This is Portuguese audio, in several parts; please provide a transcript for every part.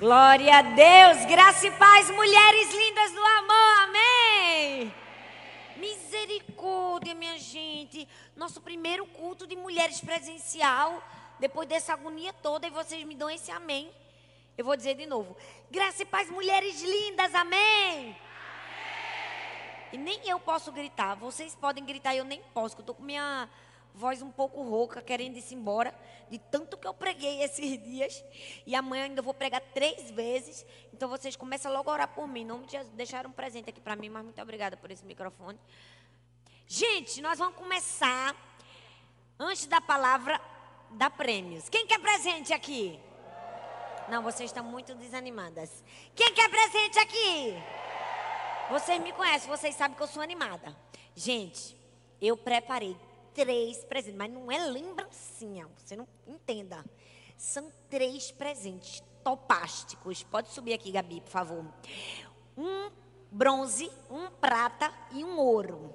Glória a Deus, graça e paz, mulheres lindas do amor, amém. Misericórdia, minha gente. Nosso primeiro culto de mulheres presencial, depois dessa agonia toda, e vocês me dão esse amém. Eu vou dizer de novo: graça e paz, mulheres lindas, amém. E nem eu posso gritar, vocês podem gritar, eu nem posso, porque eu tô com minha voz um pouco rouca, querendo ir embora, de tanto que eu preguei esses dias. E amanhã ainda vou pregar três vezes. Então vocês começam logo a orar por mim. Não deixaram um presente aqui para mim, mas muito obrigada por esse microfone. Gente, nós vamos começar antes da palavra dar prêmios. Quem quer presente aqui? Não, vocês estão muito desanimadas. Quem quer presente aqui? Vocês me conhecem, vocês sabem que eu sou animada. Gente, eu preparei três presentes, mas não é lembrancinha, você não entenda. São três presentes topásticos. Pode subir aqui, Gabi, por favor. Um bronze, um prata e um ouro.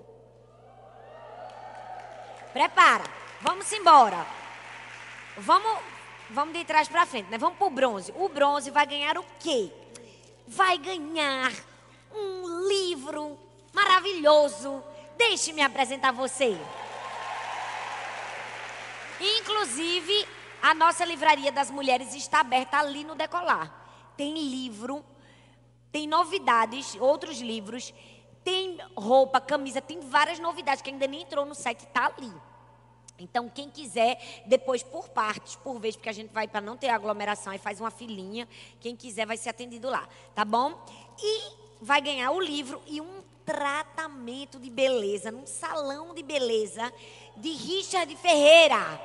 Prepara. Vamos embora. Vamos, vamos de trás para frente, né? Vamos pro bronze. O bronze vai ganhar o quê? Vai ganhar um livro maravilhoso. Deixe-me apresentar você. Inclusive, a nossa livraria das mulheres está aberta ali no decolar. Tem livro, tem novidades, outros livros, tem roupa, camisa, tem várias novidades que ainda nem entrou no site, está ali. Então, quem quiser, depois por partes, por vez, porque a gente vai para não ter aglomeração, aí faz uma filinha. Quem quiser vai ser atendido lá, tá bom? E vai ganhar o livro e um tratamento de beleza, num salão de beleza de Richard Ferreira.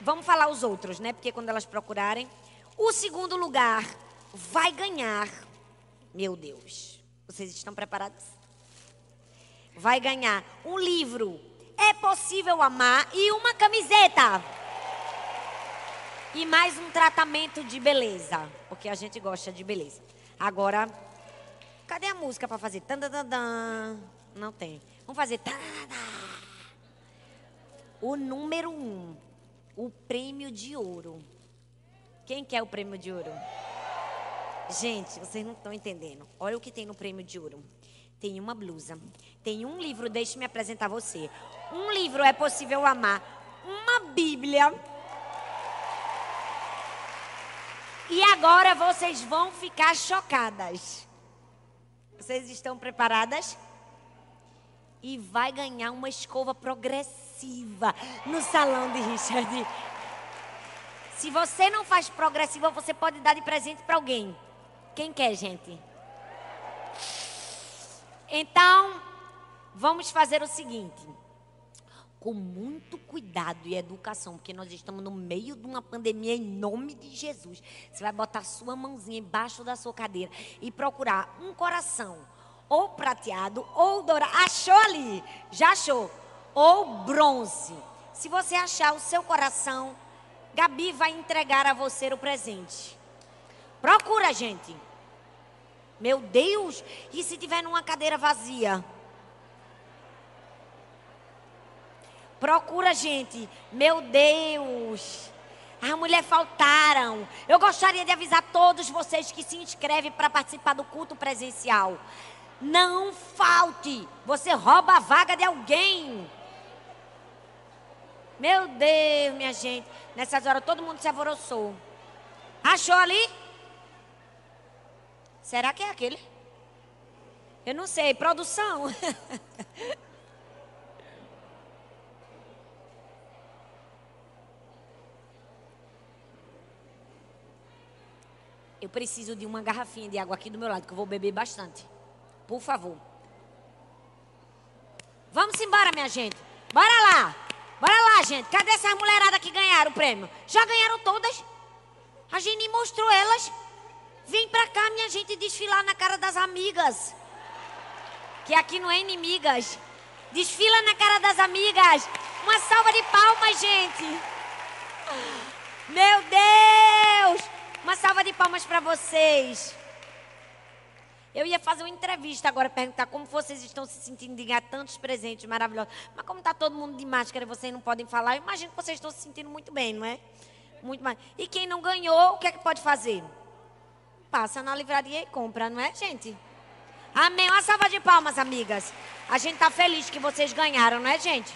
Vamos falar os outros, né? Porque quando elas procurarem. O segundo lugar vai ganhar. Meu Deus. Vocês estão preparados? Vai ganhar um livro. É possível amar e uma camiseta. E mais um tratamento de beleza. Porque a gente gosta de beleza. Agora, cadê a música para fazer? Não tem. Vamos fazer. O número um o prêmio de ouro. Quem quer o prêmio de ouro? Gente, vocês não estão entendendo. Olha o que tem no prêmio de ouro. Tem uma blusa, tem um livro, deixe-me apresentar você. Um livro é possível amar, uma Bíblia. E agora vocês vão ficar chocadas. Vocês estão preparadas? E vai ganhar uma escova progressiva no salão de Richard. Se você não faz progressiva, você pode dar de presente para alguém. Quem quer, gente? Então, vamos fazer o seguinte. Com muito cuidado e educação, porque nós estamos no meio de uma pandemia em nome de Jesus. Você vai botar sua mãozinha embaixo da sua cadeira e procurar um coração, ou prateado, ou dourado. Achou ali? Já achou? ou bronze. Se você achar o seu coração, Gabi vai entregar a você o presente. Procura, gente. Meu Deus, e se tiver numa cadeira vazia? Procura, gente. Meu Deus. As mulheres faltaram. Eu gostaria de avisar todos vocês que se inscrevem para participar do culto presencial. Não falte. Você rouba a vaga de alguém. Meu Deus, minha gente. Nessas horas todo mundo se alvoroçou. Achou ali? Será que é aquele? Eu não sei. Produção. Eu preciso de uma garrafinha de água aqui do meu lado, que eu vou beber bastante. Por favor. Vamos embora, minha gente. Bora lá. Bora lá, gente. Cadê essas mulheradas que ganharam o prêmio? Já ganharam todas? A gente mostrou elas. Vem pra cá, minha gente, desfilar na cara das amigas. Que aqui não é inimigas. Desfila na cara das amigas. Uma salva de palmas, gente. Meu Deus! Uma salva de palmas para vocês. Eu ia fazer uma entrevista agora, perguntar como vocês estão se sentindo de ganhar tantos presentes maravilhosos. Mas como está todo mundo de máscara e vocês não podem falar, eu imagino que vocês estão se sentindo muito bem, não é? Muito mais. E quem não ganhou, o que é que pode fazer? Passa na livraria e compra, não é, gente? Amém. Uma salva de palmas, amigas. A gente está feliz que vocês ganharam, não é, gente?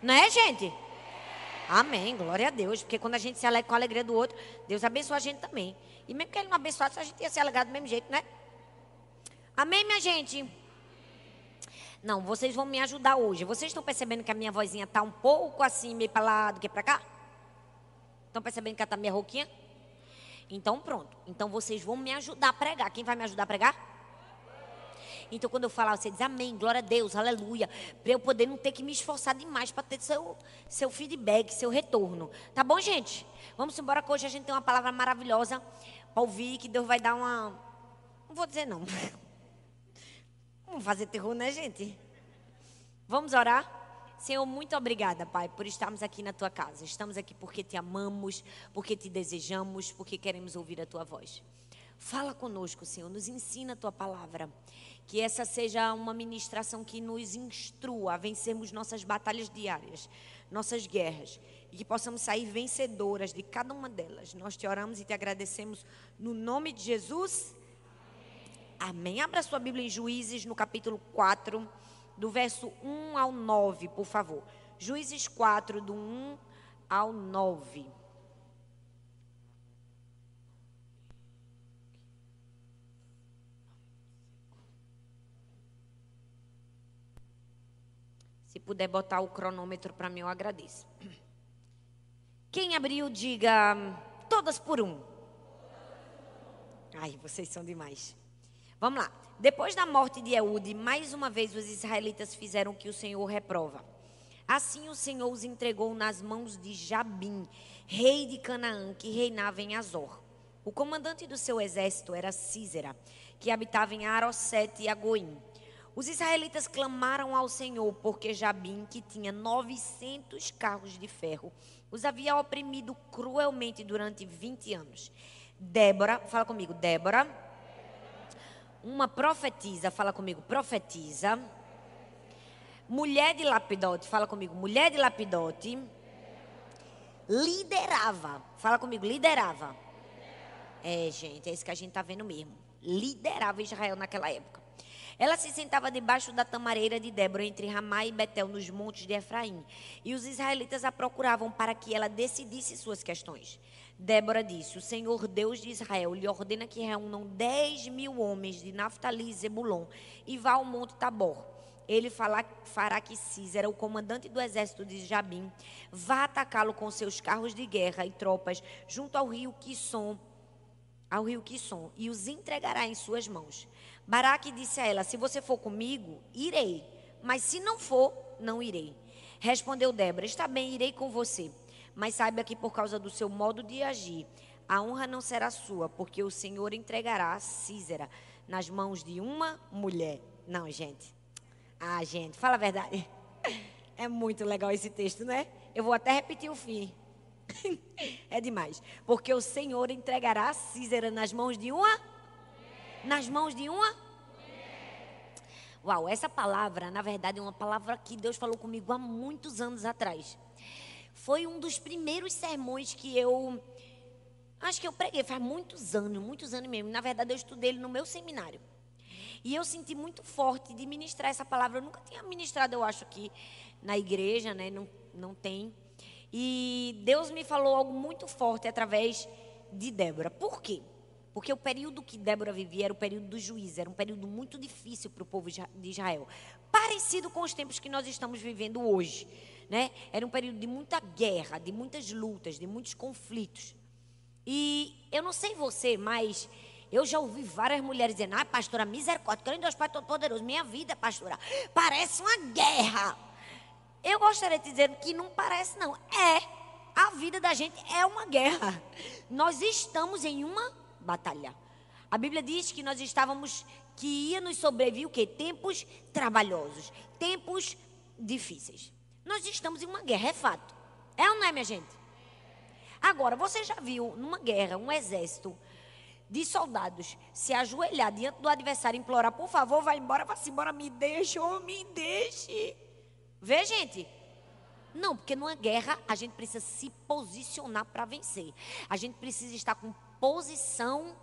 Não é, gente? Amém. Glória a Deus. Porque quando a gente se alegra com a alegria do outro, Deus abençoa a gente também. E mesmo que ele não abençoasse, a gente ia se alegrar do mesmo jeito, né? Amém, minha gente? Não, vocês vão me ajudar hoje. Vocês estão percebendo que a minha vozinha está um pouco assim, meio para lá do que para cá? Estão percebendo que ela está meio rouquinha? Então pronto. Então vocês vão me ajudar a pregar. Quem vai me ajudar a pregar? Então quando eu falar, você diz amém, glória a Deus, aleluia. Para eu poder não ter que me esforçar demais para ter seu, seu feedback, seu retorno. Tá bom, gente? Vamos embora que hoje a gente tem uma palavra maravilhosa para ouvir, que Deus vai dar uma. Não vou dizer não. Vamos fazer terror, né, gente? Vamos orar? Senhor, muito obrigada, Pai, por estarmos aqui na tua casa. Estamos aqui porque te amamos, porque te desejamos, porque queremos ouvir a tua voz. Fala conosco, Senhor, nos ensina a tua palavra. Que essa seja uma ministração que nos instrua a vencermos nossas batalhas diárias, nossas guerras, e que possamos sair vencedoras de cada uma delas. Nós te oramos e te agradecemos no nome de Jesus. Amém. Abra sua Bíblia em Juízes, no capítulo 4 do verso 1 ao 9, por favor. Juízes 4, do 1 ao 9. Se puder botar o cronômetro para mim, eu agradeço. Quem abriu, diga todas por um. Ai, vocês são demais. Vamos lá. Depois da morte de Eude, mais uma vez os israelitas fizeram o que o Senhor reprova. Assim o Senhor os entregou nas mãos de Jabim, rei de Canaã, que reinava em Azor. O comandante do seu exército era Císera, que habitava em Arosete e Agoim. Os israelitas clamaram ao Senhor, porque Jabim, que tinha 900 carros de ferro, os havia oprimido cruelmente durante 20 anos. Débora, fala comigo, Débora uma profetiza, fala comigo, profetiza. Mulher de Lapidote, fala comigo, mulher de Lapidote. Liderava, fala comigo, liderava. É, gente, é isso que a gente está vendo mesmo. Liderava Israel naquela época. Ela se sentava debaixo da tamareira de Débora, entre Ramá e Betel, nos montes de Efraim. E os israelitas a procuravam para que ela decidisse suas questões. Débora disse: O Senhor Deus de Israel lhe ordena que reúnam dez mil homens de Naftali e Zebulon e vá ao Monte Tabor. Ele fará que Císera, o comandante do exército de Jabim, vá atacá-lo com seus carros de guerra e tropas junto ao rio Quisson, ao rio Quisson, e os entregará em suas mãos. Baraque disse a ela: Se você for comigo, irei, mas se não for, não irei. Respondeu Débora: Está bem, irei com você. Mas saiba que por causa do seu modo de agir, a honra não será sua, porque o Senhor entregará Císera nas mãos de uma mulher. Não, gente. Ah, gente, fala a verdade. É muito legal esse texto, né? Eu vou até repetir o fim. É demais. Porque o Senhor entregará Císera nas mãos de uma? Nas mãos de uma? Uau, essa palavra, na verdade, é uma palavra que Deus falou comigo há muitos anos atrás foi um dos primeiros sermões que eu acho que eu preguei faz muitos anos, muitos anos mesmo. Na verdade, eu estudei ele no meu seminário. E eu senti muito forte de ministrar essa palavra. Eu nunca tinha ministrado, eu acho, aqui na igreja, né? Não, não tem. E Deus me falou algo muito forte através de Débora. Por quê? Porque o período que Débora vivia era o período do juízo, era um período muito difícil para o povo de Israel. Parecido com os tempos que nós estamos vivendo hoje né? Era um período de muita guerra, de muitas lutas, de muitos conflitos. E eu não sei você, mas eu já ouvi várias mulheres dizendo: Ah, pastora, misericórdia, querendo Deus Pai Todo-Poderoso, minha vida, pastora, parece uma guerra. Eu gostaria de dizer que não parece, não. É. A vida da gente é uma guerra. Nós estamos em uma batalha. A Bíblia diz que nós estávamos, que ia nos sobreviver o quê? Tempos trabalhosos, tempos difíceis. Nós estamos em uma guerra, é fato. É ou não é, minha gente? Agora, você já viu numa guerra um exército de soldados se ajoelhar diante do adversário e implorar, por favor, vai embora, vá-se embora, me deixe, ou me deixe. Vê, gente? Não, porque numa guerra a gente precisa se posicionar para vencer. A gente precisa estar com posição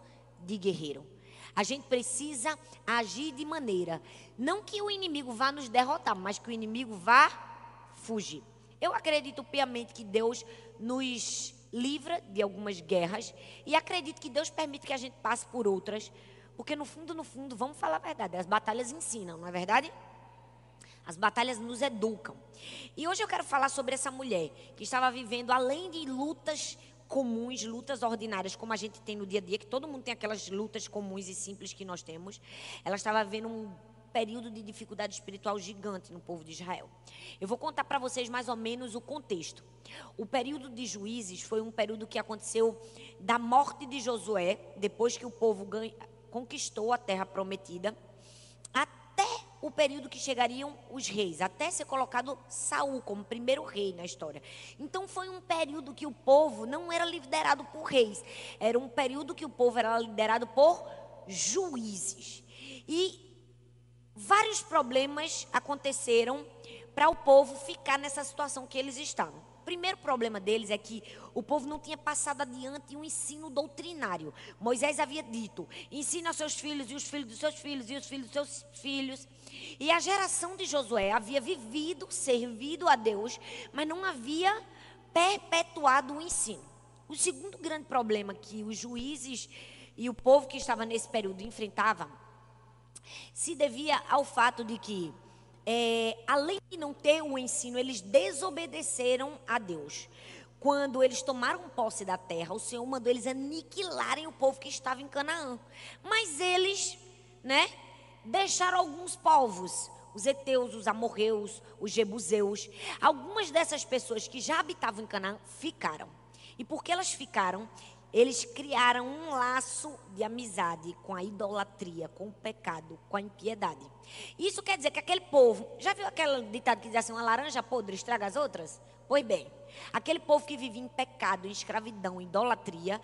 de guerreiro. A gente precisa agir de maneira, não que o inimigo vá nos derrotar, mas que o inimigo vá fugir. Eu acredito piamente que Deus nos livra de algumas guerras e acredito que Deus permite que a gente passe por outras, porque no fundo, no fundo, vamos falar a verdade, as batalhas ensinam, não é verdade? As batalhas nos educam. E hoje eu quero falar sobre essa mulher que estava vivendo além de lutas comuns, lutas ordinárias, como a gente tem no dia a dia, que todo mundo tem aquelas lutas comuns e simples que nós temos. Ela estava vivendo um período de dificuldade espiritual gigante no povo de Israel. Eu vou contar para vocês mais ou menos o contexto. O período de juízes foi um período que aconteceu da morte de Josué, depois que o povo ganha, conquistou a terra prometida, até o período que chegariam os reis, até ser colocado Saul como primeiro rei na história. Então foi um período que o povo não era liderado por reis, era um período que o povo era liderado por juízes. E vários problemas aconteceram para o povo ficar nessa situação que eles estavam. O primeiro problema deles é que o povo não tinha passado adiante um ensino doutrinário. Moisés havia dito: ensina aos seus filhos e os filhos dos seus filhos e os filhos dos seus filhos. E a geração de Josué havia vivido, servido a Deus, mas não havia perpetuado o ensino. O segundo grande problema que os juízes e o povo que estava nesse período enfrentavam se devia ao fato de que, é, além de não ter o ensino, eles desobedeceram a Deus. Quando eles tomaram posse da terra, o Senhor mandou eles aniquilarem o povo que estava em Canaã. Mas eles, né, deixaram alguns povos, os heteus, os amorreus, os jebuseus. Algumas dessas pessoas que já habitavam em Canaã ficaram. E porque elas ficaram, eles criaram um laço de amizade com a idolatria, com o pecado, com a impiedade. Isso quer dizer que aquele povo, já viu aquele ditado que diz assim, uma laranja podre estraga as outras? Pois bem, aquele povo que vivia em pecado, em escravidão, em idolatria,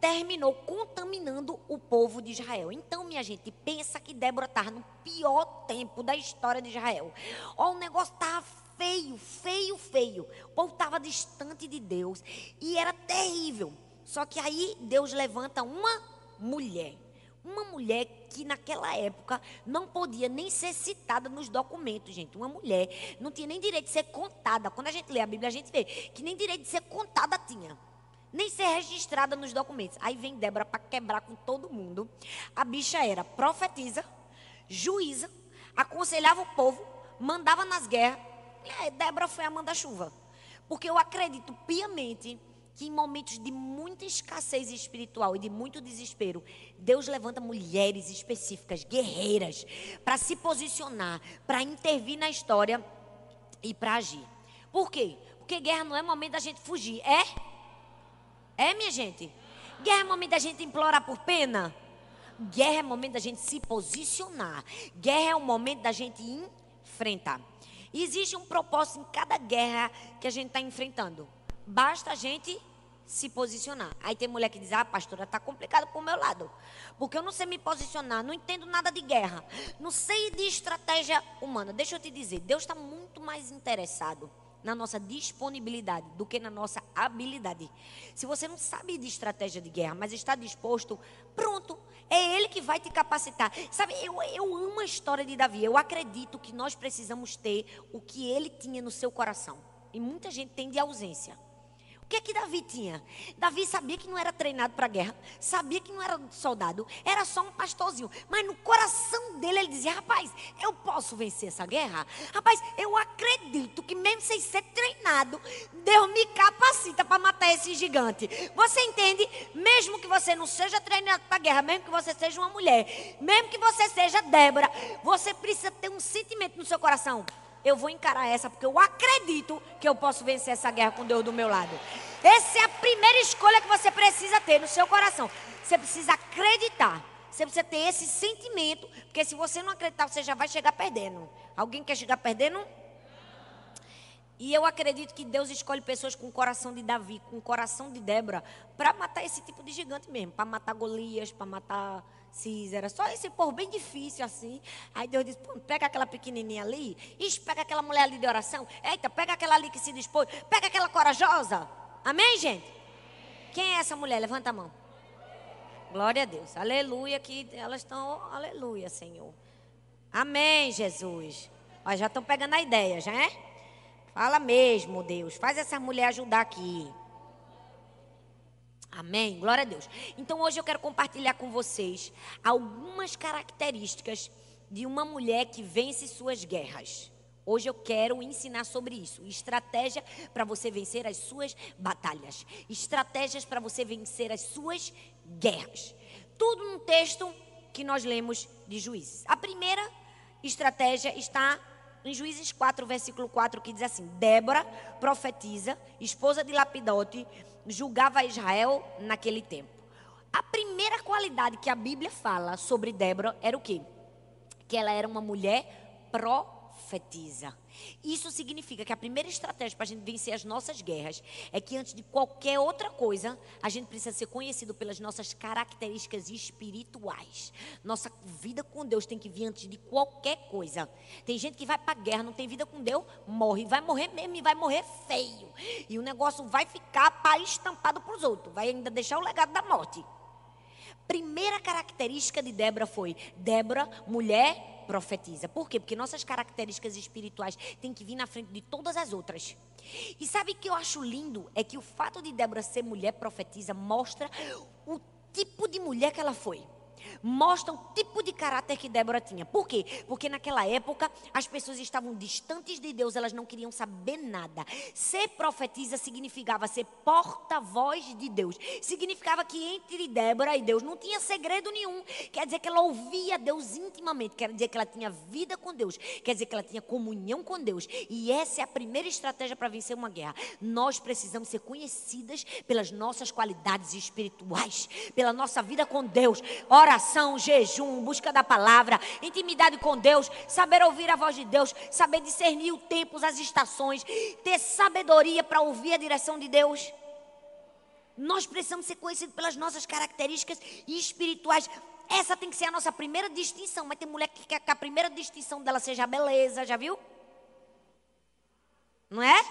terminou contaminando o povo de Israel. Então, minha gente, pensa que Débora estava no pior tempo da história de Israel. Ó, o negócio estava feio, feio, feio. O povo estava distante de Deus e era terrível. Só que aí Deus levanta uma mulher. Uma mulher que naquela época não podia nem ser citada nos documentos, gente. Uma mulher não tinha nem direito de ser contada. Quando a gente lê a Bíblia, a gente vê que nem direito de ser contada tinha. Nem ser registrada nos documentos. Aí vem Débora para quebrar com todo mundo. A bicha era profetisa, juíza, aconselhava o povo, mandava nas guerras. Débora foi a manda-chuva. Porque eu acredito piamente que em momentos de muita escassez espiritual e de muito desespero, Deus levanta mulheres específicas, guerreiras, para se posicionar, para intervir na história e para agir. Por quê? Porque guerra não é momento da gente fugir, é? É, minha gente? Guerra é momento da gente implorar por pena? Guerra é momento da gente se posicionar. Guerra é o momento da gente enfrentar. E existe um propósito em cada guerra que a gente está enfrentando. Basta a gente se posicionar. Aí tem mulher que diz: Ah, pastora, está complicado para o meu lado. Porque eu não sei me posicionar, não entendo nada de guerra, não sei de estratégia humana. Deixa eu te dizer: Deus está muito mais interessado na nossa disponibilidade do que na nossa habilidade. Se você não sabe de estratégia de guerra, mas está disposto, pronto, é Ele que vai te capacitar. Sabe, eu, eu amo a história de Davi. Eu acredito que nós precisamos ter o que ele tinha no seu coração. E muita gente tem de ausência. O que é que Davi tinha? Davi sabia que não era treinado para guerra, sabia que não era soldado, era só um pastorzinho. Mas no coração dele ele dizia: Rapaz, eu posso vencer essa guerra? Rapaz, eu acredito que mesmo sem ser treinado, Deus me capacita para matar esse gigante. Você entende? Mesmo que você não seja treinado para guerra, mesmo que você seja uma mulher, mesmo que você seja Débora, você precisa ter um sentimento no seu coração eu vou encarar essa porque eu acredito que eu posso vencer essa guerra com Deus do meu lado. Essa é a primeira escolha que você precisa ter no seu coração. Você precisa acreditar. Você precisa ter esse sentimento, porque se você não acreditar, você já vai chegar perdendo. Alguém quer chegar perdendo? E eu acredito que Deus escolhe pessoas com o coração de Davi, com o coração de Débora, para matar esse tipo de gigante mesmo, para matar Golias, para matar Císera, só esse povo bem difícil assim. Aí Deus diz: pega aquela pequenininha ali, pega aquela mulher ali de oração, eita, pega aquela ali que se dispôs, pega aquela corajosa. Amém, gente? Quem é essa mulher? Levanta a mão. Glória a Deus. Aleluia, que elas estão, aleluia, Senhor. Amém, Jesus. Ó, já estão pegando a ideia, já é? Fala mesmo, Deus. Faz essa mulher ajudar aqui. Amém? Glória a Deus. Então hoje eu quero compartilhar com vocês algumas características de uma mulher que vence suas guerras. Hoje eu quero ensinar sobre isso. Estratégia para você vencer as suas batalhas. Estratégias para você vencer as suas guerras. Tudo num texto que nós lemos de Juízes. A primeira estratégia está em Juízes 4, versículo 4, que diz assim: Débora, profetiza, esposa de Lapidote, julgava Israel naquele tempo. A primeira qualidade que a Bíblia fala sobre Débora era o quê? Que ela era uma mulher profetiza. Isso significa que a primeira estratégia para a gente vencer as nossas guerras é que antes de qualquer outra coisa, a gente precisa ser conhecido pelas nossas características espirituais. Nossa vida com Deus tem que vir antes de qualquer coisa. Tem gente que vai para a guerra, não tem vida com Deus, morre. Vai morrer mesmo e vai morrer feio. E o negócio vai ficar para estampado para os outros. Vai ainda deixar o legado da morte. Primeira característica de Débora foi: Débora, mulher profetiza. Por quê? Porque nossas características espirituais têm que vir na frente de todas as outras. E sabe o que eu acho lindo? É que o fato de Débora ser mulher profetiza mostra o tipo de mulher que ela foi mostra o tipo de caráter que Débora tinha. Por quê? Porque naquela época as pessoas estavam distantes de Deus, elas não queriam saber nada. Ser profetisa significava ser porta-voz de Deus. Significava que entre Débora e Deus não tinha segredo nenhum. Quer dizer que ela ouvia Deus intimamente, quer dizer que ela tinha vida com Deus, quer dizer que ela tinha comunhão com Deus. E essa é a primeira estratégia para vencer uma guerra. Nós precisamos ser conhecidas pelas nossas qualidades espirituais, pela nossa vida com Deus. Oração oração, jejum, busca da palavra, intimidade com Deus, saber ouvir a voz de Deus, saber discernir o tempo, as estações, ter sabedoria para ouvir a direção de Deus. Nós precisamos ser conhecidos pelas nossas características espirituais. Essa tem que ser a nossa primeira distinção. Mas tem mulher que quer que a primeira distinção dela seja a beleza, já viu? Não é?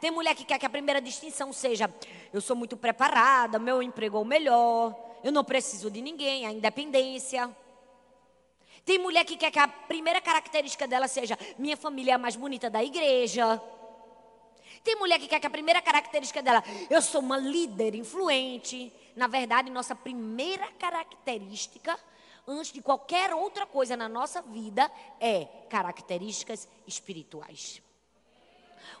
Tem mulher que quer que a primeira distinção seja: eu sou muito preparada, meu emprego é o melhor, eu não preciso de ninguém, a independência. Tem mulher que quer que a primeira característica dela seja: minha família é a mais bonita da igreja. Tem mulher que quer que a primeira característica dela, eu sou uma líder influente. Na verdade, nossa primeira característica, antes de qualquer outra coisa na nossa vida, é características espirituais.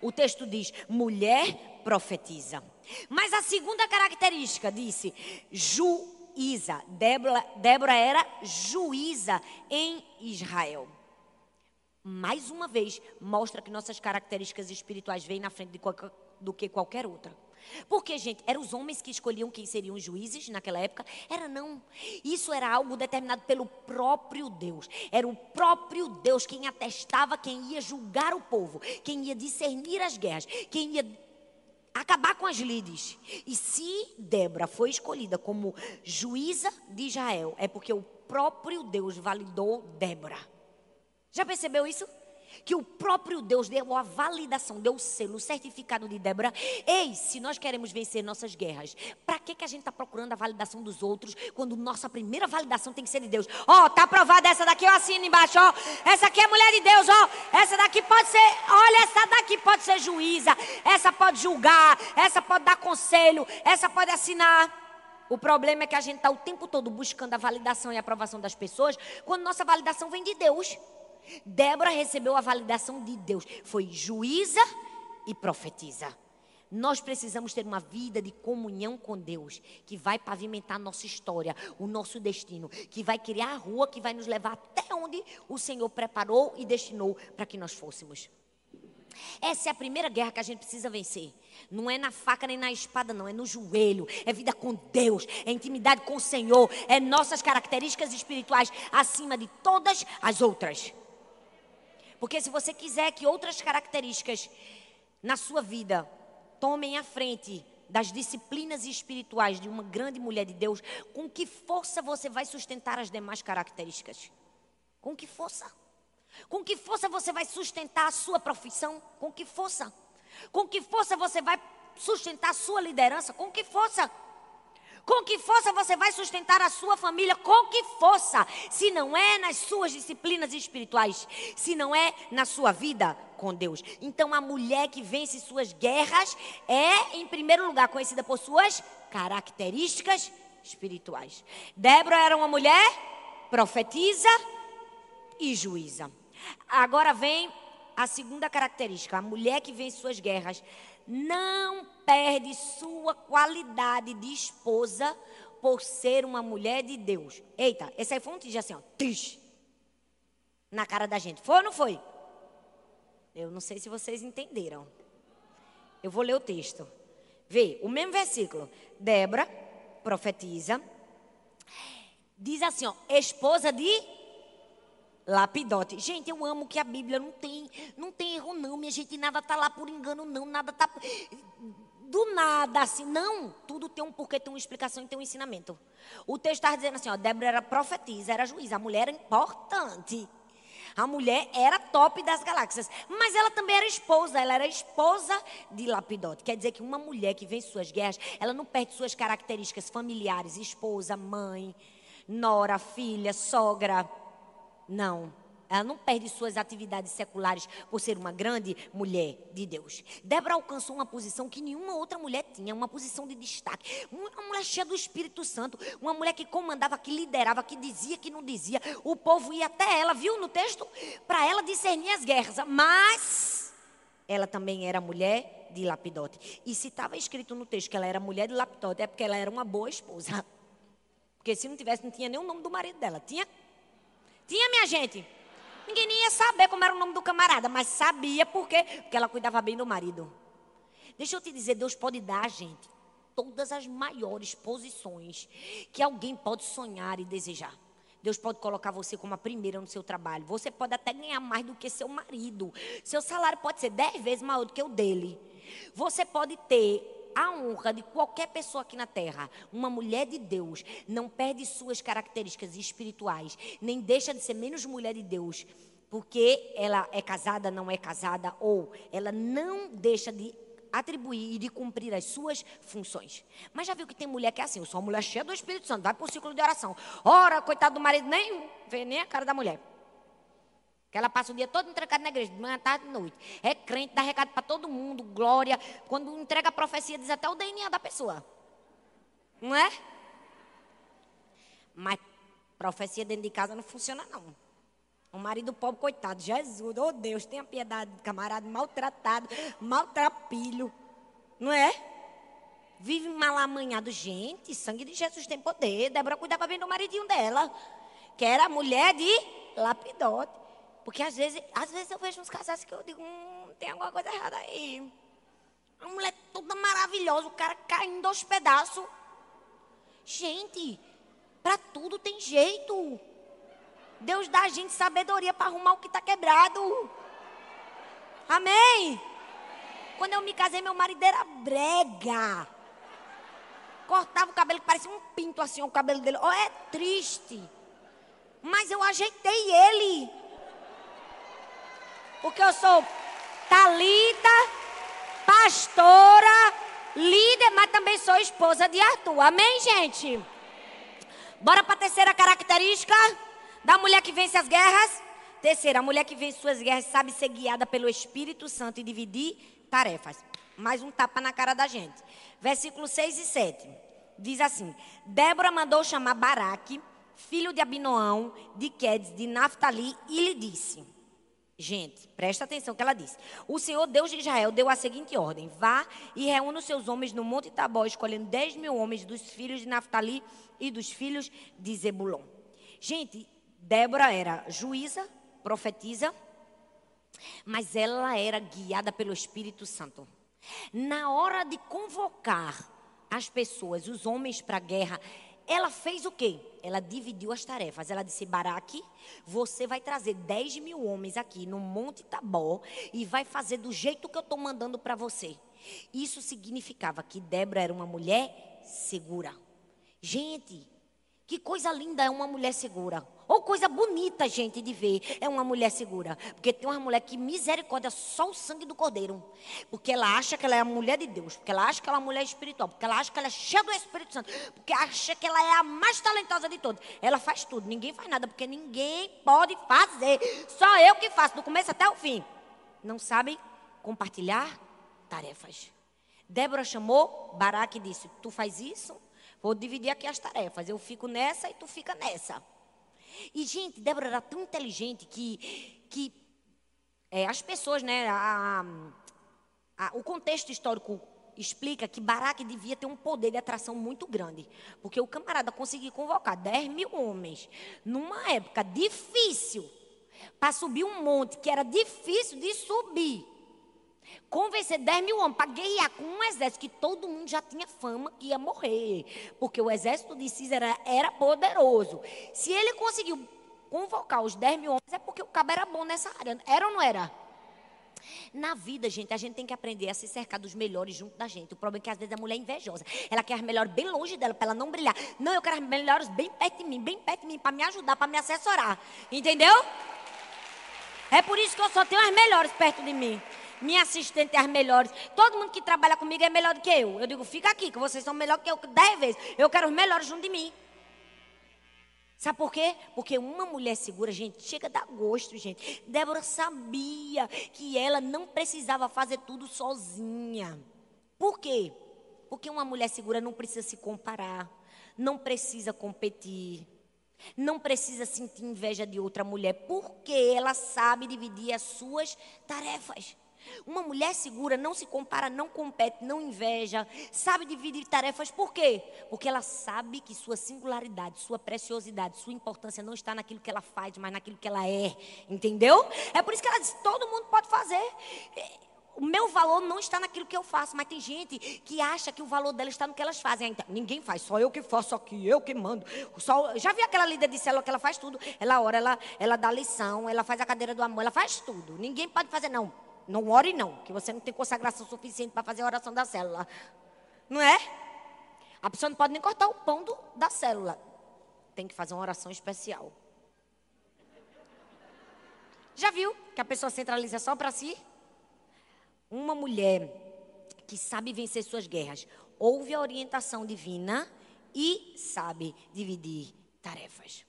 O texto diz: mulher profetiza. Mas a segunda característica disse: ju juíza. Débora, Débora era juíza em Israel. Mais uma vez, mostra que nossas características espirituais vêm na frente qualquer, do que qualquer outra. Porque, gente, eram os homens que escolhiam quem seriam juízes naquela época? Era não. Isso era algo determinado pelo próprio Deus. Era o próprio Deus quem atestava quem ia julgar o povo, quem ia discernir as guerras, quem ia acabar com as lides. E se Débora foi escolhida como juíza de Israel, é porque o próprio Deus validou Débora. Já percebeu isso? Que o próprio Deus deu a validação, deu o selo, o certificado de Débora. Ei, se nós queremos vencer nossas guerras, para que, que a gente está procurando a validação dos outros, quando nossa primeira validação tem que ser de Deus? Ó, oh, tá aprovada essa daqui, eu assino embaixo, ó. Oh, essa aqui é mulher de Deus, ó. Oh, essa daqui pode ser, olha, essa daqui pode ser juíza, essa pode julgar, essa pode dar conselho, essa pode assinar. O problema é que a gente está o tempo todo buscando a validação e a aprovação das pessoas, quando nossa validação vem de Deus. Débora recebeu a validação de Deus. Foi juíza e profetiza. Nós precisamos ter uma vida de comunhão com Deus, que vai pavimentar nossa história, o nosso destino, que vai criar a rua que vai nos levar até onde o Senhor preparou e destinou para que nós fôssemos. Essa é a primeira guerra que a gente precisa vencer. Não é na faca nem na espada, não. É no joelho. É vida com Deus. É intimidade com o Senhor. É nossas características espirituais acima de todas as outras. Porque se você quiser que outras características na sua vida tomem a frente das disciplinas espirituais de uma grande mulher de Deus, com que força você vai sustentar as demais características? Com que força? Com que força você vai sustentar a sua profissão? Com que força? Com que força você vai sustentar a sua liderança? Com que força? Com que força você vai sustentar a sua família? Com que força? Se não é nas suas disciplinas espirituais, se não é na sua vida com Deus. Então, a mulher que vence suas guerras é, em primeiro lugar, conhecida por suas características espirituais. Débora era uma mulher profetiza e juíza. Agora vem a segunda característica: a mulher que vence suas guerras não perde sua qualidade de esposa por ser uma mulher de Deus. Eita, esse aí foi um tija assim, ó, tish, na cara da gente. Foi ou não foi? Eu não sei se vocês entenderam. Eu vou ler o texto. Vê, o mesmo versículo. Débora profetiza. Diz assim, ó, esposa de Lapidote. Gente, eu amo que a Bíblia não tem, não tem erro não, minha gente, nada tá lá por engano não, nada tá do nada assim, não, tudo tem um porquê, tem uma explicação e tem um ensinamento. O texto está dizendo assim, ó, Débora era profetisa, era juíza, a mulher era importante. A mulher era top das galáxias, mas ela também era esposa, ela era esposa de Lapidote. Quer dizer que uma mulher que vence suas guerras, ela não perde suas características familiares, esposa, mãe, nora, filha, sogra, não. Ela não perde suas atividades seculares por ser uma grande mulher de Deus. Débora alcançou uma posição que nenhuma outra mulher tinha, uma posição de destaque. Uma mulher cheia do Espírito Santo, uma mulher que comandava, que liderava, que dizia, que não dizia. O povo ia até ela, viu no texto? Para ela discernir as guerras. Mas ela também era mulher de Lapidote. E se estava escrito no texto que ela era mulher de Lapidote, é porque ela era uma boa esposa. Porque se não tivesse, não tinha nem o nome do marido dela. Tinha? Tinha, minha gente? Ninguém nem ia saber como era o nome do camarada, mas sabia por quê? Porque ela cuidava bem do marido. Deixa eu te dizer, Deus pode dar a gente todas as maiores posições que alguém pode sonhar e desejar. Deus pode colocar você como a primeira no seu trabalho. Você pode até ganhar mais do que seu marido. Seu salário pode ser dez vezes maior do que o dele. Você pode ter a honra de qualquer pessoa aqui na terra, uma mulher de Deus, não perde suas características espirituais, nem deixa de ser menos mulher de Deus, porque ela é casada, não é casada, ou ela não deixa de atribuir e de cumprir as suas funções. Mas já viu que tem mulher que é assim, eu sou uma mulher cheia do Espírito Santo, vai para o ciclo de oração. Ora, coitado do marido, nem vê nem a cara da mulher. Que ela passa o dia todo entregada na igreja, de manhã, tarde e noite. É crente, dá recado para todo mundo, glória. Quando entrega a profecia, diz até o DNA da pessoa. Não é? Mas profecia dentro de casa não funciona, não. O marido pobre, coitado, Jesus, oh Deus, tenha piedade, camarada maltratado, maltrapilho. Não é? Vive mal amanhado. Gente, sangue de Jesus tem poder. Débora cuidava bem do maridinho dela, que era mulher de lapidote. Porque às vezes, às vezes eu vejo uns casais que eu digo, hum, tem alguma coisa errada aí. A mulher toda maravilhosa, o cara caindo aos pedaços. Gente, para tudo tem jeito. Deus dá a gente sabedoria para arrumar o que está quebrado. Amém? Quando eu me casei, meu marido era brega. Cortava o cabelo que parecia um pinto assim, o cabelo dele. Oh, é triste. Mas eu ajeitei ele. Porque eu sou talita, pastora, líder, mas também sou esposa de Arthur. Amém, gente? Bora para a terceira característica da mulher que vence as guerras. Terceira, a mulher que vence suas guerras sabe ser guiada pelo Espírito Santo e dividir tarefas. Mais um tapa na cara da gente. Versículos 6 e 7. Diz assim: Débora mandou chamar Baraque, filho de Abinoão, de Quedes, de Naftali, e lhe disse: Gente, presta atenção que ela disse. O Senhor Deus de Israel deu a seguinte ordem: Vá e reúna os seus homens no Monte Tabó, escolhendo 10 mil homens dos filhos de Naftali e dos filhos de Zebulon. Gente, Débora era juíza, profetiza, mas ela era guiada pelo Espírito Santo. Na hora de convocar as pessoas, os homens para a guerra, ela fez o quê? Ela dividiu as tarefas. Ela disse: Baraque, você vai trazer 10 mil homens aqui no Monte Tabó e vai fazer do jeito que eu estou mandando para você. Isso significava que Débora era uma mulher segura. Gente, que coisa linda é uma mulher segura. Ou coisa bonita, gente, de ver. É uma mulher segura. Porque tem uma mulher que misericórdia só o sangue do cordeiro. Porque ela acha que ela é a mulher de Deus. Porque ela acha que ela é uma mulher espiritual. Porque ela acha que ela é cheia do Espírito Santo. Porque acha que ela é a mais talentosa de todas. Ela faz tudo. Ninguém faz nada. Porque ninguém pode fazer. Só eu que faço, do começo até o fim. Não sabem compartilhar tarefas. Débora chamou Baraque e disse: Tu faz isso? Vou dividir aqui as tarefas. Eu fico nessa e tu fica nessa. E, gente, Débora era tão inteligente que, que é, as pessoas, né, a, a, o contexto histórico explica que Baraque devia ter um poder de atração muito grande. Porque o camarada conseguiu convocar 10 mil homens numa época difícil para subir um monte que era difícil de subir. Convencer 10 mil homens para guerrear com um exército que todo mundo já tinha fama que ia morrer. Porque o exército de Císera era, poderoso. Se ele conseguiu convocar os 10 mil homens, é porque o cabo era bom nessa área. Era ou não era? Na vida, gente, a gente tem que aprender a se cercar dos melhores junto da gente. O problema é que às vezes a mulher é invejosa. Ela quer as melhores bem longe dela, para ela não brilhar. Não, eu quero as melhores bem perto de mim, bem perto de mim, para me ajudar, para me assessorar. Entendeu? É por isso que eu só tenho as melhores perto de mim. Minha assistente é as melhores. Todo mundo que trabalha comigo é melhor do que eu. Eu digo, fica aqui, que vocês são melhor que eu dez vezes. Eu quero os melhores junto de mim. Sabe por quê? Porque uma mulher segura, gente, chega a dar gosto, gente. Débora sabia que ela não precisava fazer tudo sozinha. Por quê? Porque uma mulher segura não precisa se comparar, não precisa competir, não precisa sentir inveja de outra mulher, porque ela sabe dividir as suas tarefas. Uma mulher segura não se compara, não compete, não inveja, sabe dividir tarefas. Por quê? Porque ela sabe que sua singularidade, sua preciosidade, sua importância não está naquilo que ela faz, mas naquilo que ela é. Entendeu? É por isso que ela diz: todo mundo pode fazer. O meu valor não está naquilo que eu faço, mas tem gente que acha que o valor dela está no que elas fazem. Então, ninguém faz, só eu que faço aqui, eu que mando. Só, já vi aquela líder de célula que ela faz tudo. Ela ora, ela, ela dá lição, ela faz a cadeira do amor, ela faz tudo. Ninguém pode fazer, não. Não ore não, que você não tem consagração suficiente para fazer a oração da célula. Não é? A pessoa não pode nem cortar o pão do, da célula. Tem que fazer uma oração especial. Já viu que a pessoa centraliza só para si? Uma mulher que sabe vencer suas guerras, ouve a orientação divina e sabe dividir tarefas.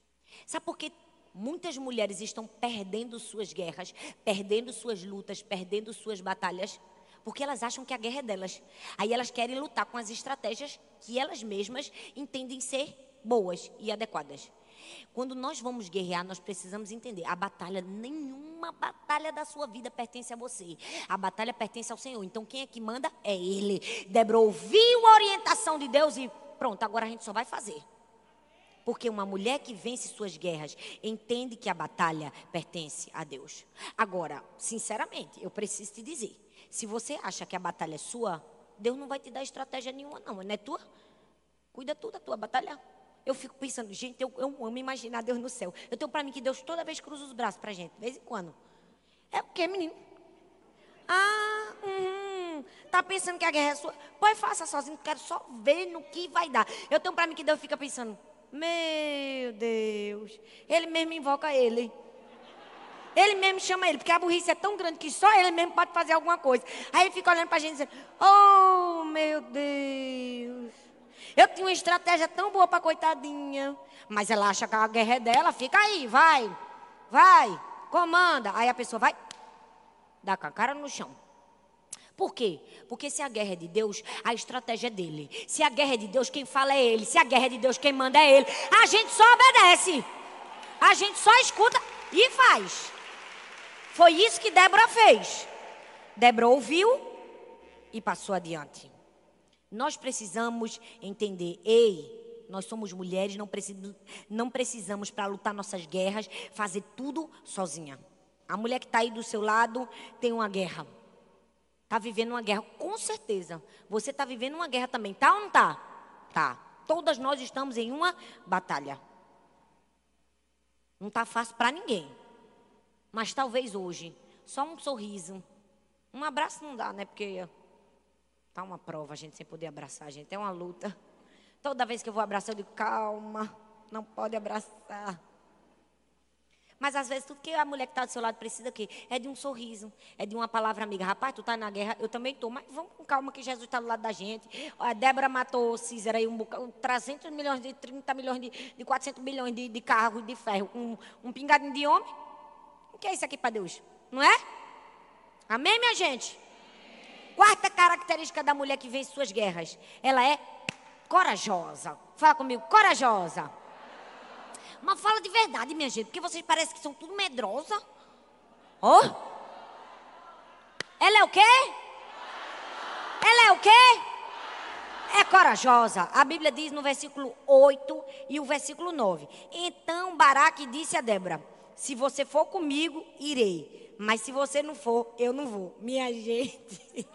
Sabe por que Muitas mulheres estão perdendo suas guerras, perdendo suas lutas, perdendo suas batalhas, porque elas acham que a guerra é delas. Aí elas querem lutar com as estratégias que elas mesmas entendem ser boas e adequadas. Quando nós vamos guerrear, nós precisamos entender: a batalha, nenhuma batalha da sua vida pertence a você. A batalha pertence ao Senhor. Então quem é que manda? É Ele. Débora ouviu a orientação de Deus e pronto, agora a gente só vai fazer. Porque uma mulher que vence suas guerras entende que a batalha pertence a Deus. Agora, sinceramente, eu preciso te dizer: se você acha que a batalha é sua, Deus não vai te dar estratégia nenhuma, não. Não é tua? Cuida tu da tua batalha. Eu fico pensando, gente, eu, eu amo imaginar Deus no céu. Eu tenho para mim que Deus toda vez cruza os braços para gente, de vez em quando. É o quê, menino? Ah, hum, tá pensando que a guerra é sua? Pois faça sozinho, quero só ver no que vai dar. Eu tenho para mim que Deus fica pensando, meu Deus. Ele mesmo invoca ele. Ele mesmo chama ele, porque a burrice é tão grande que só ele mesmo pode fazer alguma coisa. Aí ele fica olhando para a gente e dizendo: Oh, meu Deus. Eu tinha uma estratégia tão boa para coitadinha. Mas ela acha que a guerra é dela. Fica aí, vai. Vai. Comanda. Aí a pessoa vai. Dá com a cara no chão. Por quê? Porque se a guerra é de Deus, a estratégia é dele. Se a guerra é de Deus, quem fala é ele. Se a guerra é de Deus, quem manda é ele. A gente só obedece. A gente só escuta e faz. Foi isso que Débora fez. Débora ouviu e passou adiante. Nós precisamos entender, ei, nós somos mulheres, não, precisamos, não precisamos para lutar nossas guerras fazer tudo sozinha. A mulher que está aí do seu lado tem uma guerra. Está vivendo uma guerra, com certeza. Você está vivendo uma guerra também, tá ou não tá? Tá. Todas nós estamos em uma batalha. Não está fácil para ninguém. Mas talvez hoje, só um sorriso, um abraço não dá, né? Porque tá uma prova a gente sem poder abraçar, a gente é uma luta. Toda vez que eu vou abraçar, eu digo, calma, não pode abraçar. Mas às vezes tudo que a mulher que está do seu lado precisa aqui é de um sorriso, é de uma palavra amiga. Rapaz, tu está na guerra, eu também estou, mas vamos com calma que Jesus está do lado da gente. A Débora matou Císera aí um bocado, 300 milhões de 30 milhões de, de 400 milhões de, de carros de ferro um, um pingadinho de homem. O que é isso aqui para Deus? Não é? Amém, minha gente? Quarta característica da mulher que vence suas guerras. Ela é corajosa. Fala comigo, corajosa. Mas fala de verdade, minha gente, porque vocês parecem que são tudo medrosa. Ó. Oh. Ela é o quê? Ela é o quê? É corajosa. A Bíblia diz no versículo 8 e o versículo 9. Então Baraque disse a Débora: Se você for comigo, irei. Mas se você não for, eu não vou. Minha gente.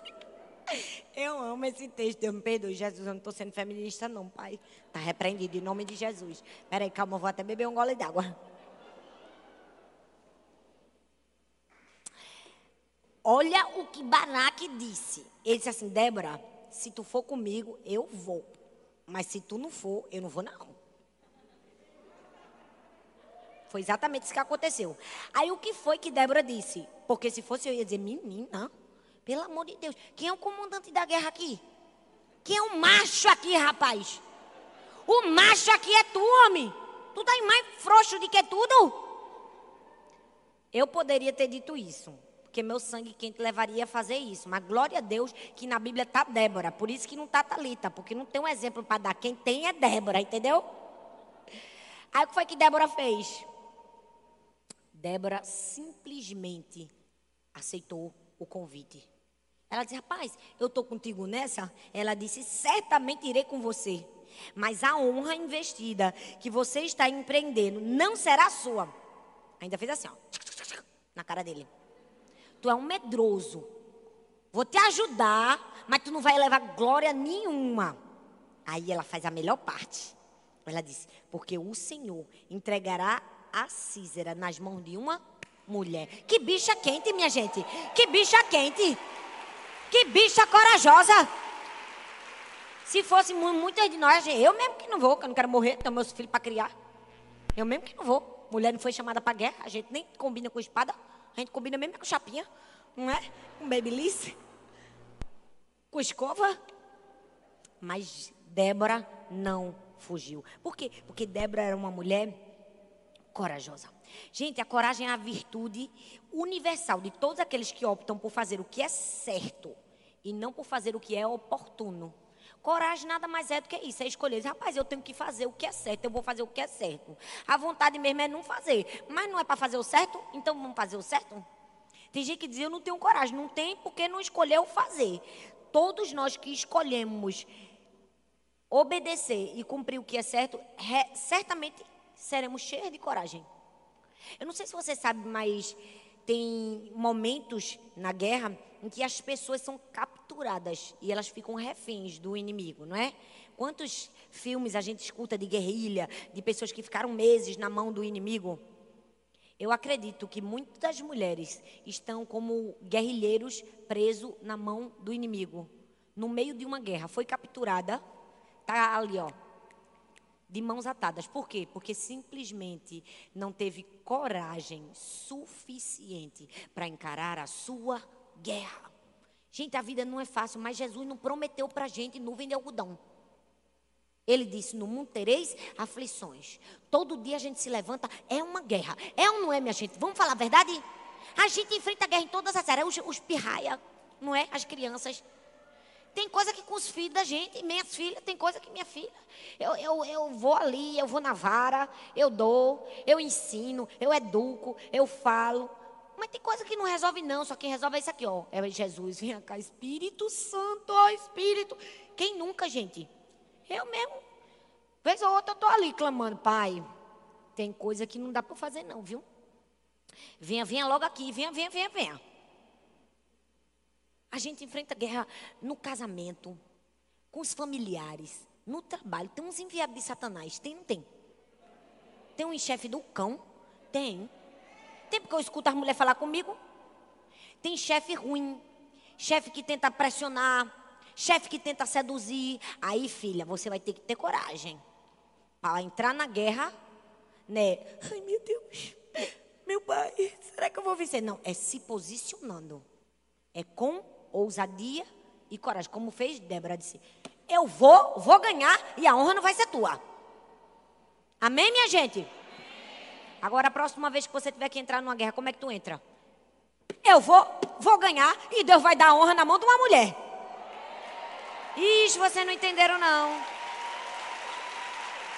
Eu amo esse texto. Eu me perdoe, Jesus. Eu não estou sendo feminista, não, pai. Está repreendido em nome de Jesus. Peraí, calma, eu vou até beber um gole d'água. Olha o que Baraque disse. Ele disse assim: Débora, se tu for comigo, eu vou. Mas se tu não for, eu não vou, não. Foi exatamente isso que aconteceu. Aí o que foi que Débora disse? Porque se fosse eu ia dizer, menina, pelo amor de Deus. Quem é o comandante da guerra aqui? Quem é o macho aqui, rapaz? O macho aqui é tu, homem. Tu tá mais frouxo do que tudo. Eu poderia ter dito isso. Porque meu sangue quente levaria a fazer isso. Mas glória a Deus que na Bíblia está Débora. Por isso que não está Talita. Porque não tem um exemplo para dar. Quem tem é Débora, entendeu? Aí o que foi que Débora fez? Débora simplesmente aceitou o convite. Ela disse: Rapaz, eu estou contigo nessa. Ela disse: Certamente irei com você. Mas a honra investida que você está empreendendo não será sua. Ainda fez assim, ó, na cara dele. Tu é um medroso. Vou te ajudar, mas tu não vai levar glória nenhuma. Aí ela faz a melhor parte. Ela disse: Porque o Senhor entregará a Císera nas mãos de uma mulher. Que bicha quente, minha gente. Que bicha quente. Que bicha corajosa. Se fosse muitas de nós, eu mesmo que não vou, que eu não quero morrer, tenho meus filhos para criar. Eu mesmo que não vou. Mulher não foi chamada para guerra, a gente nem combina com espada, a gente combina mesmo com chapinha, não é? Com babyliss, com escova. Mas Débora não fugiu. Por quê? Porque Débora era uma mulher corajosa. Gente, a coragem é a virtude universal de todos aqueles que optam por fazer o que é certo e não por fazer o que é oportuno. Coragem nada mais é do que isso, é escolher. Rapaz, eu tenho que fazer o que é certo, eu vou fazer o que é certo. A vontade mesmo é não fazer. Mas não é para fazer o certo, então vamos fazer o certo? Tem gente que diz, eu não tenho coragem. Não tem porque não escolheu fazer. Todos nós que escolhemos obedecer e cumprir o que é certo, certamente seremos cheios de coragem. Eu não sei se você sabe, mas tem momentos na guerra em que as pessoas são capturadas e elas ficam reféns do inimigo, não é? Quantos filmes a gente escuta de guerrilha, de pessoas que ficaram meses na mão do inimigo? Eu acredito que muitas mulheres estão como guerrilheiros presos na mão do inimigo, no meio de uma guerra. Foi capturada, tá ali, ó, de mãos atadas. Por quê? Porque simplesmente não teve coragem suficiente para encarar a sua guerra. Gente, a vida não é fácil, mas Jesus não prometeu para a gente nuvem de algodão. Ele disse: No mundo tereis aflições. Todo dia a gente se levanta, é uma guerra. É ou não é, minha gente? Vamos falar a verdade? A gente enfrenta a guerra em todas as áreas. Os, os pirraia, não é? As crianças. Tem coisa que com os filhos da gente, minhas filhas, tem coisa que minha filha. Eu, eu, eu vou ali, eu vou na vara, eu dou, eu ensino, eu educo, eu falo. Mas tem coisa que não resolve, não. Só quem resolve é isso aqui, ó. É Jesus. Vem cá, Espírito Santo, ó, Espírito. Quem nunca, gente? Eu mesmo. Vez ou outra eu estou ali clamando, Pai. Tem coisa que não dá para fazer, não, viu? Venha, venha logo aqui. Venha, venha, venha, venha. A gente enfrenta guerra no casamento, com os familiares, No trabalho, tem uns enviados de Satanás. Tem, não tem? Tem um chefe do cão? Tem. Tem porque eu escuto as mulheres falar comigo. Tem chefe ruim. Chefe que tenta pressionar. Chefe que tenta seduzir. Aí, filha, você vai ter que ter coragem. Para entrar na guerra, né? Ai, meu Deus. Meu pai, será que eu vou vencer? Não, é se posicionando. É com ousadia e coragem. Como fez Débora, disse: Eu vou, vou ganhar e a honra não vai ser tua. Amém, minha gente? Agora, a próxima vez que você tiver que entrar numa guerra, como é que tu entra? Eu vou, vou ganhar e Deus vai dar a honra na mão de uma mulher. Ixi, vocês não entenderam, não.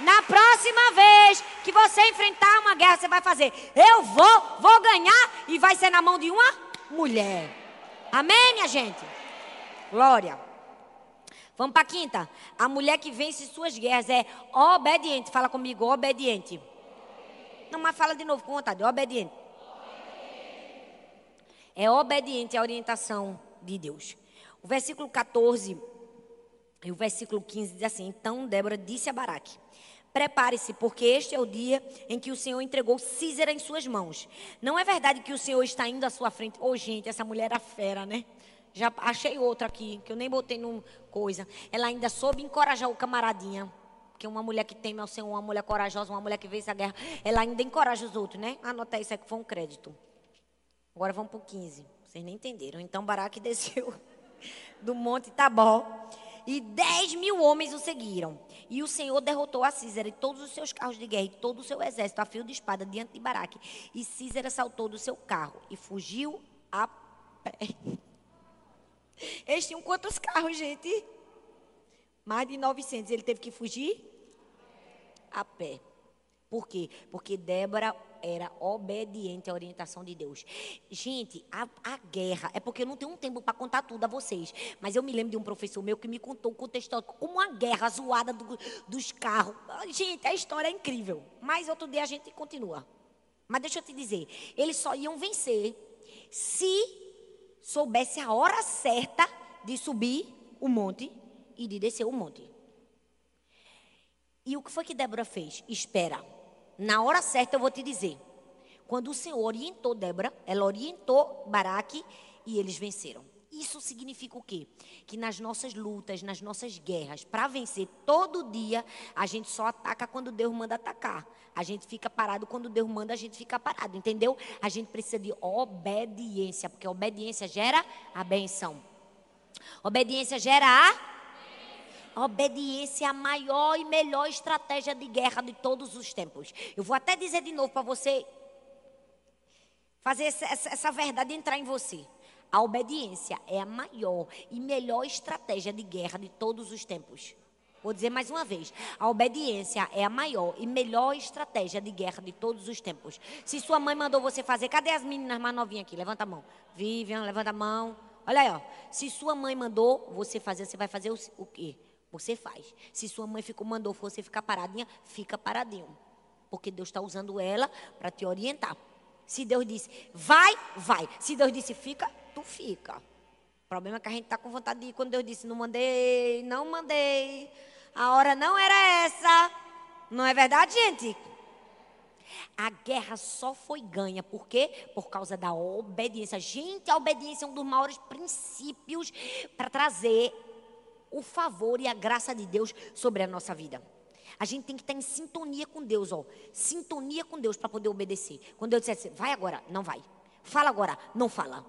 Na próxima vez que você enfrentar uma guerra, você vai fazer. Eu vou, vou ganhar e vai ser na mão de uma mulher. Amém, minha gente? Glória. Vamos para a quinta. A mulher que vence suas guerras é obediente. Fala comigo, obediente. Não, mas fala de novo com vontade. Obediente. É obediente à orientação de Deus. O versículo 14 e o versículo 15 diz assim: Então Débora disse a Baraque: Prepare-se, porque este é o dia em que o Senhor entregou Císera em suas mãos. Não é verdade que o Senhor está indo à sua frente? Ô, oh, gente, essa mulher era fera, né? Já achei outra aqui, que eu nem botei numa coisa. Ela ainda soube encorajar o camaradinha. Porque uma mulher que teme ao Senhor, uma mulher corajosa, uma mulher que vence a guerra, ela ainda encoraja os outros, né? Anota isso aí que foi um crédito. Agora vamos para o 15. Vocês nem entenderam. Então Baraque desceu do monte Tabó. E dez mil homens o seguiram. E o Senhor derrotou a Císera e todos os seus carros de guerra e todo o seu exército a fio de espada diante de Baraque. E Císera saltou do seu carro e fugiu a pé. Eles tinham quantos carros, gente? Mais de 900. Ele teve que fugir a pé. Por quê? Porque Débora era obediente à orientação de Deus. Gente, a, a guerra, é porque eu não tenho um tempo para contar tudo a vocês, mas eu me lembro de um professor meu que me contou o contexto como uma guerra zoada do, dos carros. Gente, a história é incrível. Mas outro dia a gente continua. Mas deixa eu te dizer, eles só iam vencer se soubesse a hora certa de subir o monte e de descer o monte. E o que foi que Débora fez? Espera. Na hora certa eu vou te dizer. Quando o Senhor orientou Débora, ela orientou Baraque e eles venceram. Isso significa o quê? Que nas nossas lutas, nas nossas guerras, para vencer todo dia, a gente só ataca quando Deus manda atacar. A gente fica parado quando Deus manda, a gente fica parado, entendeu? A gente precisa de obediência, porque obediência gera a benção. Obediência gera a a obediência é a maior e melhor estratégia de guerra de todos os tempos. Eu vou até dizer de novo para você fazer essa, verdade entrar em você. A obediência é a maior e melhor estratégia de guerra de todos os tempos. Vou dizer mais uma vez: a obediência é a maior e melhor estratégia de guerra de todos os tempos. Se sua mãe mandou você fazer, cadê as meninas mais novinhas aqui? Levanta a mão. Vivian, levanta a mão. Olha aí, ó. Se sua mãe mandou você fazer, você vai fazer o, o quê? Você faz. Se sua mãe ficou, mandou você ficar paradinha, fica paradinho. Porque Deus está usando ela para te orientar. Se Deus disse, vai, vai. Se Deus disse, fica, tu fica. O problema é que a gente está com vontade de ir. Quando Deus disse, não mandei, não mandei. A hora não era essa. Não é verdade, gente? A guerra só foi ganha. Por quê? Por causa da obediência. Gente, a obediência é um dos maiores princípios para trazer o favor e a graça de Deus sobre a nossa vida. A gente tem que estar em sintonia com Deus, ó. Sintonia com Deus para poder obedecer. Quando Deus dissesse, vai agora, não vai. Fala agora, não fala.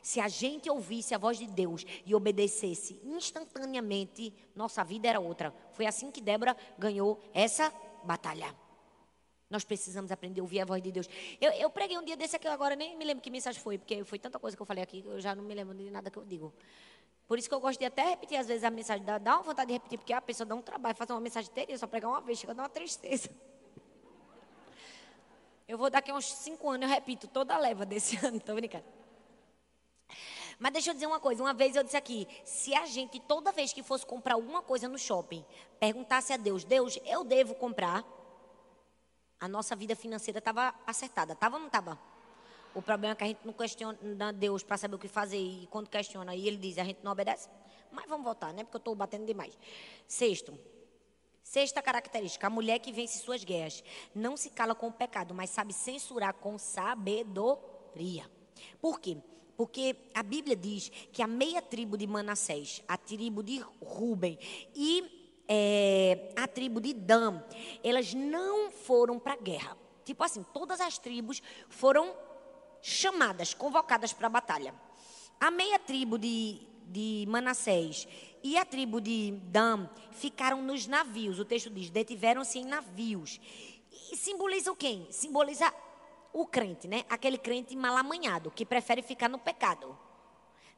Se a gente ouvisse a voz de Deus e obedecesse instantaneamente, nossa vida era outra. Foi assim que Débora ganhou essa batalha. Nós precisamos aprender a ouvir a voz de Deus. Eu, eu preguei um dia desse aqui agora, nem me lembro que mensagem foi, porque foi tanta coisa que eu falei aqui, eu já não me lembro de nada que eu digo. Por isso que eu gosto de até repetir às vezes a mensagem, dá, dá uma vontade de repetir, porque a pessoa dá um trabalho, fazer uma mensagem inteira, só pregar uma vez, chega a dar uma tristeza. Eu vou daqui a uns cinco anos, eu repito toda a leva desse ano, estou brincando. Mas deixa eu dizer uma coisa, uma vez eu disse aqui, se a gente toda vez que fosse comprar alguma coisa no shopping, perguntasse a Deus, Deus, eu devo comprar, a nossa vida financeira estava acertada, estava ou não estava? O problema é que a gente não questiona Deus para saber o que fazer. E quando questiona, aí ele diz, a gente não obedece. Mas vamos voltar, né? Porque eu estou batendo demais. Sexto, Sexta característica: a mulher que vence suas guerras não se cala com o pecado, mas sabe censurar com sabedoria. Por quê? Porque a Bíblia diz que a meia tribo de Manassés, a tribo de Ruben e é, a tribo de Dan, elas não foram para a guerra. Tipo assim, todas as tribos foram chamadas, convocadas para a batalha. A meia tribo de, de Manassés e a tribo de Dan ficaram nos navios. O texto diz: detiveram-se em navios. E simboliza o quê? Simboliza o crente, né? Aquele crente mal amanhado, que prefere ficar no pecado.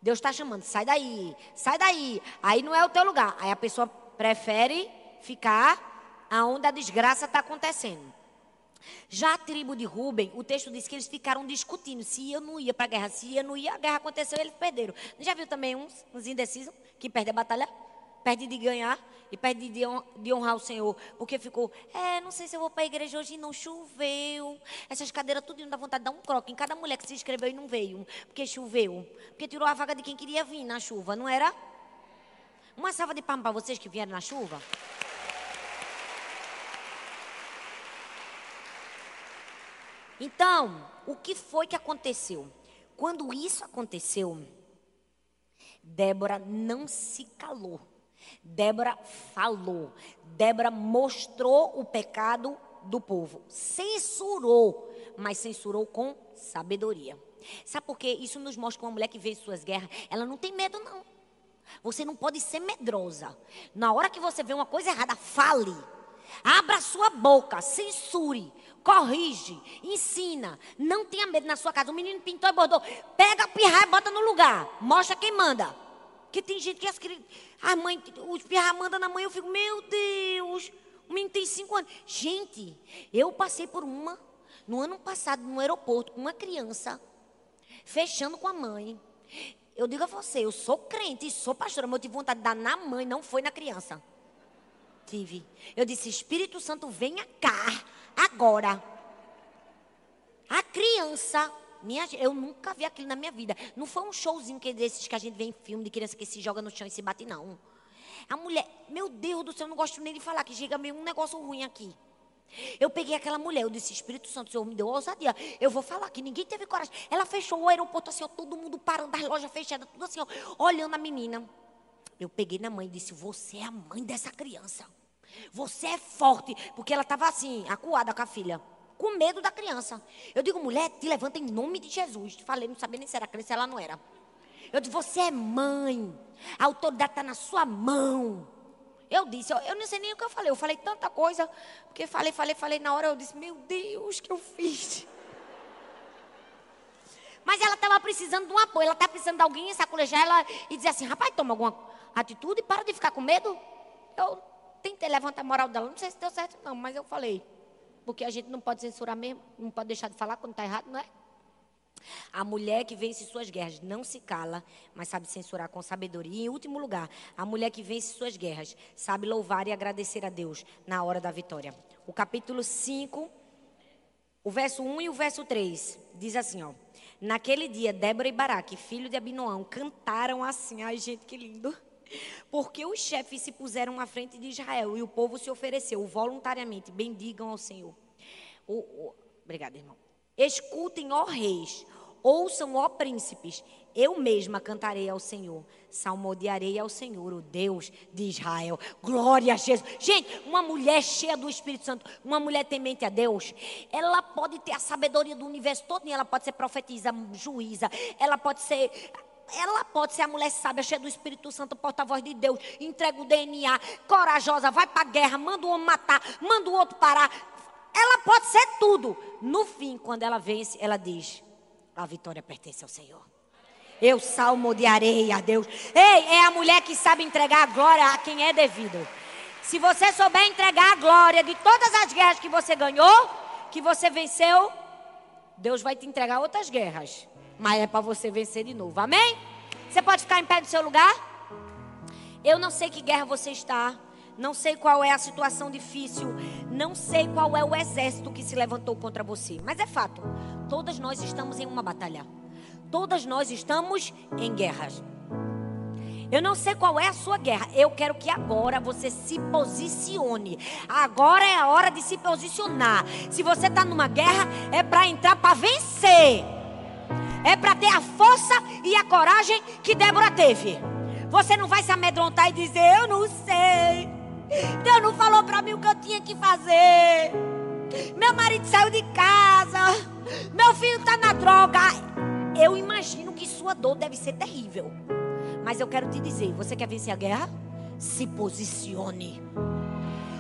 Deus está chamando, sai daí, sai daí. Aí não é o teu lugar. Aí a pessoa prefere ficar aonde a desgraça está acontecendo. Já a tribo de Ruben, o texto diz que eles ficaram discutindo se ia ou não ia para a guerra. Se ia ou não ia, a guerra aconteceu e eles perderam. Já viu também uns, uns indecisos que perdem a batalha? Perde de ganhar e perde de honrar o Senhor. Porque ficou, é, não sei se eu vou para a igreja hoje, não choveu. Essas cadeiras tudo dá vontade de dar um croque em cada mulher que se inscreveu e não veio. Porque choveu. Porque tirou a vaga de quem queria vir na chuva, não era? Uma salva de palmas para vocês que vieram na chuva. Então, o que foi que aconteceu? Quando isso aconteceu, Débora não se calou. Débora falou. Débora mostrou o pecado do povo. Censurou, mas censurou com sabedoria. Sabe por quê? Isso nos mostra que uma mulher que vê suas guerras, ela não tem medo, não. Você não pode ser medrosa. Na hora que você vê uma coisa errada, fale. Abra sua boca, censure, corrige, ensina. Não tenha medo na sua casa. O menino pintou e bordou. Pega a pirra e bota no lugar. Mostra quem manda. Porque tem gente que as crianças. A mãe, os pirra manda na mãe, eu fico, meu Deus, o menino tem cinco anos. Gente, eu passei por uma, no ano passado, no aeroporto, com uma criança, fechando com a mãe. Eu digo a você, eu sou crente, sou pastora, mas eu tive vontade de dar na mãe, não foi na criança. Tive. Eu disse, Espírito Santo, venha cá, agora. A criança minha, eu nunca vi aquilo na minha vida. Não foi um showzinho que desses que a gente vê em filme de criança que se joga no chão e se bate, não. A mulher, meu Deus do céu, eu não gosto nem de falar que chega meio um negócio ruim aqui. Eu peguei aquela mulher, eu disse, Espírito Santo, o Senhor me deu ousadia. Eu vou falar que ninguém teve coragem. Ela fechou o aeroporto assim, ó, todo mundo parando, as lojas fechadas, tudo assim, ó, olhando a menina. Eu peguei na mãe e disse, você é a mãe dessa criança. Você é forte. Porque ela estava assim, acuada com a filha com medo da criança. Eu digo, mulher, te levanta em nome de Jesus. Falei, não sabia nem se era criança, ela não era. Eu disse, você é mãe. A autoridade está na sua mão. Eu disse, eu, eu não sei nem o que eu falei. Eu falei tanta coisa. Porque falei, falei, falei. Na hora eu disse, meu Deus, que eu fiz? Mas ela estava precisando de um apoio. Ela estava tá precisando de alguém sacolejar ela e dizer assim, rapaz, toma alguma atitude e para de ficar com medo. Eu tentei levantar a moral dela. Não sei se deu certo não, mas eu falei. Porque a gente não pode censurar mesmo, não pode deixar de falar quando está errado, não é? A mulher que vence suas guerras não se cala, mas sabe censurar com sabedoria. E em último lugar, a mulher que vence suas guerras sabe louvar e agradecer a Deus na hora da vitória. O capítulo 5, o verso 1 e o verso 3 diz assim, ó: Naquele dia, Débora e Baraque, filho de Abinoão, cantaram assim. Ai, gente, que lindo. Porque os chefes se puseram à frente de Israel e o povo se ofereceu voluntariamente. Bendigam ao Senhor. O, o, obrigada, irmão. Escutem, ó reis, ouçam, ó príncipes. Eu mesma cantarei ao Senhor, salmodiarei ao Senhor, o Deus de Israel. Glória a Jesus. Gente, uma mulher cheia do Espírito Santo, uma mulher temente a Deus, ela pode ter a sabedoria do universo todo, ela pode ser profetisa, juíza, ela pode ser ela pode ser a mulher sábia, cheia do Espírito Santo, porta-voz de Deus, entrega o DNA, corajosa, vai para a guerra, manda um homem matar, manda o outro parar. Ela pode ser tudo. No fim, quando ela vence, ela diz: a vitória pertence ao Senhor. Eu salmo de areia a Deus. Ei, é a mulher que sabe entregar a glória a quem é devido. Se você souber entregar a glória de todas as guerras que você ganhou, que você venceu, Deus vai te entregar outras guerras mas é para você vencer de novo. Amém? Você pode ficar em pé do seu lugar? Eu não sei que guerra você está. Não sei qual é a situação difícil. Não sei qual é o exército que se levantou contra você. Mas é fato. Todas nós estamos em uma batalha. Todas nós estamos em guerras. Eu não sei qual é a sua guerra. Eu quero que agora você se posicione. Agora é a hora de se posicionar. Se você está numa guerra, é para entrar para vencer. É para ter a força e a coragem que Débora teve. Você não vai se amedrontar e dizer: Eu não sei. Deus não falou para mim o que eu tinha que fazer. Meu marido saiu de casa. Meu filho está na droga. Eu imagino que sua dor deve ser terrível. Mas eu quero te dizer: você quer vencer a guerra? Se posicione.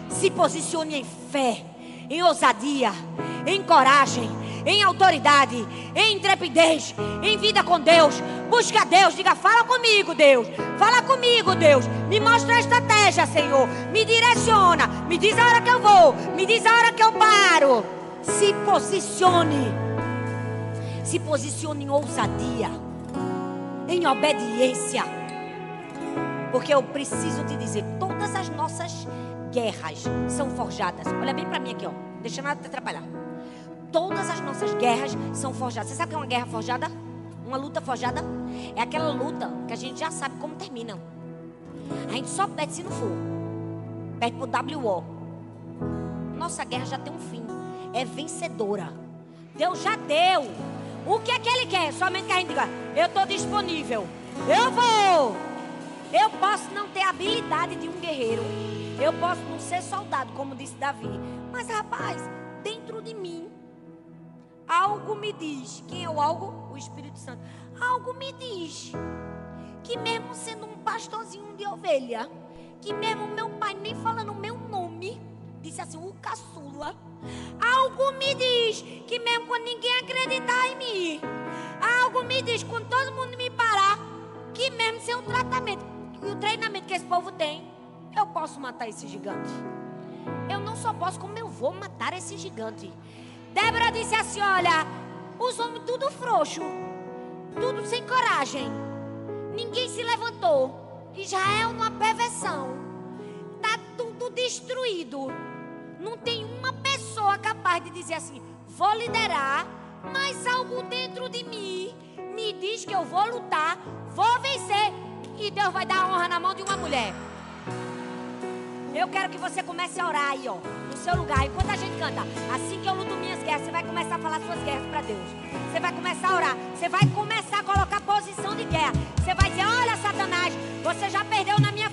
Se posicione em fé, em ousadia, em coragem, em autoridade, em intrepidez, em vida com Deus. Busque a Deus, diga: fala comigo, Deus. Fala comigo, Deus. Me mostra a estratégia, Senhor. Me direciona. Me diz a hora que eu vou. Me diz a hora que eu paro. Se posicione. Se posicione em ousadia, em obediência. Porque eu preciso te dizer, todas as nossas guerras são forjadas. Olha bem para mim aqui, ó. Deixa nada te atrapalhar. Todas as nossas guerras são forjadas. Você sabe o que é uma guerra forjada? Uma luta forjada? É aquela luta que a gente já sabe como termina. A gente só perde se não for. Perde pro WO. Nossa guerra já tem um fim. É vencedora. Deus já deu. O que é que Ele quer? Somente que a gente diga: Eu estou disponível. Eu vou. Eu posso não ter a habilidade de um guerreiro. Eu posso não ser soldado, como disse Davi. Mas, rapaz, dentro de mim, algo me diz. Quem é o algo? O Espírito Santo. Algo me diz que, mesmo sendo um pastorzinho de ovelha, que mesmo meu pai nem falando o meu nome, disse assim, o caçula. Algo me diz que mesmo quando ninguém acreditar em mim, algo me diz quando todo mundo me parar, que mesmo sem o tratamento e o treinamento que esse povo tem, eu posso matar esse gigante. Eu não só posso, como eu vou matar esse gigante. Débora disse assim: Olha, os homens tudo frouxo, tudo sem coragem. Ninguém se levantou. Israel numa perversão. Está tudo destruído. Não tem uma pessoa capaz de dizer assim: vou liderar, mas algo dentro de mim me diz que eu vou lutar, vou vencer. E Deus vai dar honra na mão de uma mulher. Eu quero que você comece a orar aí, ó, no seu lugar. Enquanto a gente canta, assim que eu luto minhas guerras, você vai começar a falar suas guerras para Deus. Você vai começar a orar. Você vai começar a colocar posição de guerra. Você vai dizer: Olha, Satanás, você já perdeu na minha